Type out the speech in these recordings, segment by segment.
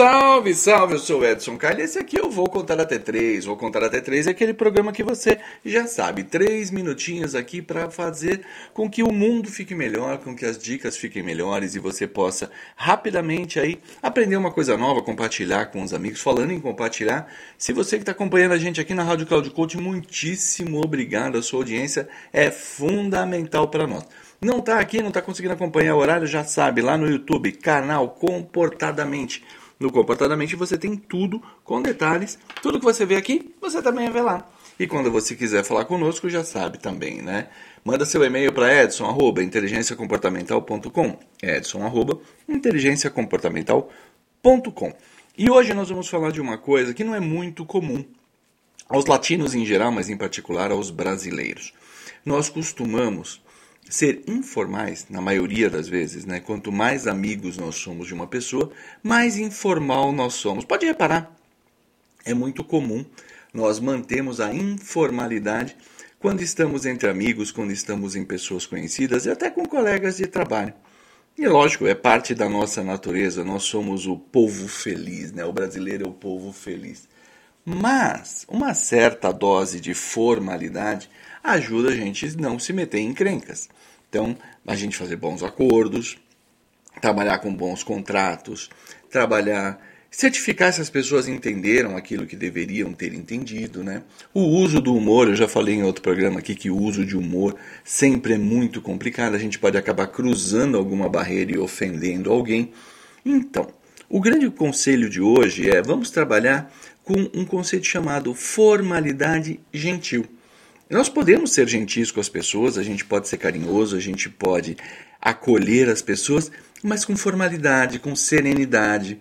Salve, salve, eu sou o Edson Carli. Esse aqui eu vou contar até três. Vou contar até três é aquele programa que você já sabe. Três minutinhos aqui para fazer com que o mundo fique melhor, com que as dicas fiquem melhores e você possa rapidamente aí aprender uma coisa nova, compartilhar com os amigos. Falando em compartilhar, se você que está acompanhando a gente aqui na Rádio Cloud Coach, muitíssimo obrigado. A sua audiência é fundamental para nós. Não está aqui, não está conseguindo acompanhar o horário, já sabe, lá no YouTube, canal Comportadamente. No Comportadamente você tem tudo com detalhes. Tudo que você vê aqui, você também vê lá. E quando você quiser falar conosco, já sabe também, né? Manda seu e-mail para edson, arroba, inteligenciacomportamental.com edson, arroba, inteligenciacomportamental.com E hoje nós vamos falar de uma coisa que não é muito comum aos latinos em geral, mas em particular aos brasileiros. Nós costumamos ser informais, na maioria das vezes, né? Quanto mais amigos nós somos de uma pessoa, mais informal nós somos. Pode reparar, é muito comum nós mantemos a informalidade quando estamos entre amigos, quando estamos em pessoas conhecidas e até com colegas de trabalho. E lógico, é parte da nossa natureza, nós somos o povo feliz, né? O brasileiro é o povo feliz. Mas uma certa dose de formalidade ajuda a gente não se meter em crencas. Então, a gente fazer bons acordos, trabalhar com bons contratos, trabalhar, certificar se as pessoas entenderam aquilo que deveriam ter entendido, né? O uso do humor, eu já falei em outro programa aqui que o uso de humor sempre é muito complicado, a gente pode acabar cruzando alguma barreira e ofendendo alguém. Então, o grande conselho de hoje é vamos trabalhar com um conceito chamado formalidade gentil. Nós podemos ser gentis com as pessoas, a gente pode ser carinhoso, a gente pode acolher as pessoas, mas com formalidade, com serenidade,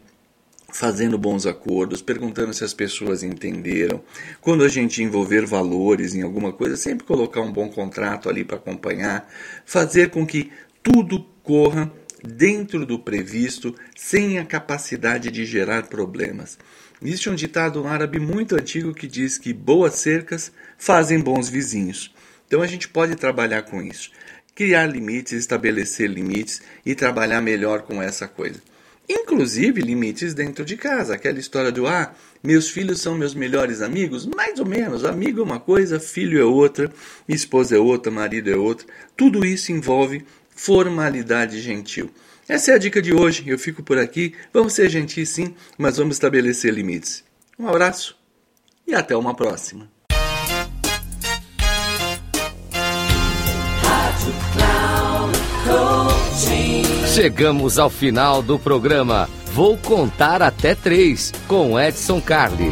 fazendo bons acordos, perguntando se as pessoas entenderam. Quando a gente envolver valores em alguma coisa, sempre colocar um bom contrato ali para acompanhar, fazer com que tudo corra dentro do previsto, sem a capacidade de gerar problemas. Existe um ditado árabe muito antigo que diz que boas cercas fazem bons vizinhos. Então a gente pode trabalhar com isso. Criar limites, estabelecer limites e trabalhar melhor com essa coisa. Inclusive limites dentro de casa. Aquela história do ah, meus filhos são meus melhores amigos? Mais ou menos. Amigo é uma coisa, filho é outra, esposa é outra, marido é outra. Tudo isso envolve formalidade gentil. Essa é a dica de hoje. Eu fico por aqui. Vamos ser gentis sim, mas vamos estabelecer limites. Um abraço e até uma próxima. Chegamos ao final do programa. Vou contar até três com Edson Carli.